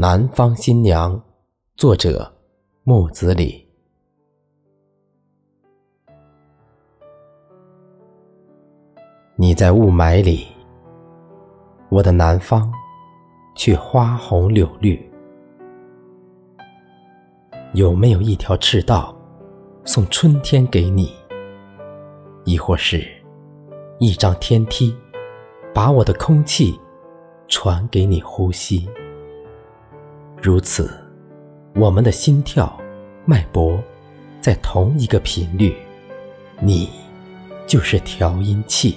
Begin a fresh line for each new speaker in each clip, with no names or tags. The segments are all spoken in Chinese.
南方新娘，作者木子李。你在雾霾里，我的南方却花红柳绿。有没有一条赤道，送春天给你？亦或是，一张天梯，把我的空气传给你呼吸？如此，我们的心跳、脉搏在同一个频率，你就是调音器。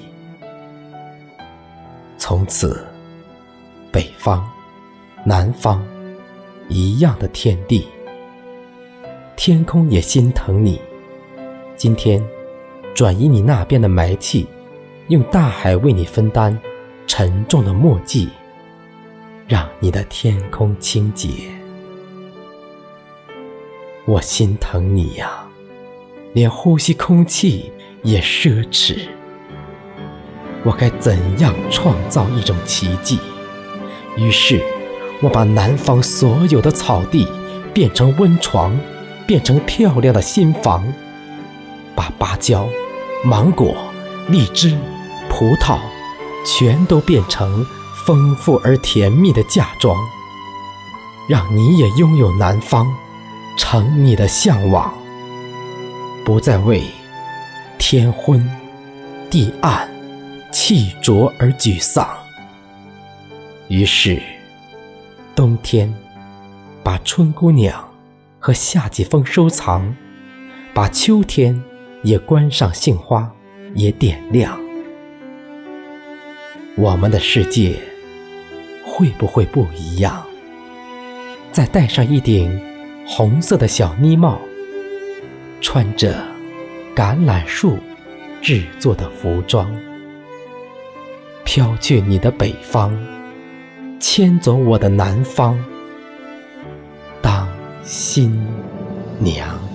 从此，北方、南方一样的天地，天空也心疼你。今天，转移你那边的霾气，用大海为你分担沉重的墨迹。让你的天空清洁，我心疼你呀，连呼吸空气也奢侈。我该怎样创造一种奇迹？于是，我把南方所有的草地变成温床，变成漂亮的新房，把芭蕉、芒果、荔枝、葡萄全都变成。丰富而甜蜜的嫁妆，让你也拥有南方，成你的向往，不再为天昏地暗、气浊而沮丧。于是，冬天把春姑娘和夏季风收藏，把秋天也关上杏花，也点亮我们的世界。会不会不一样？再戴上一顶红色的小呢帽，穿着橄榄树制作的服装，飘去你的北方，牵走我的南方，当新娘。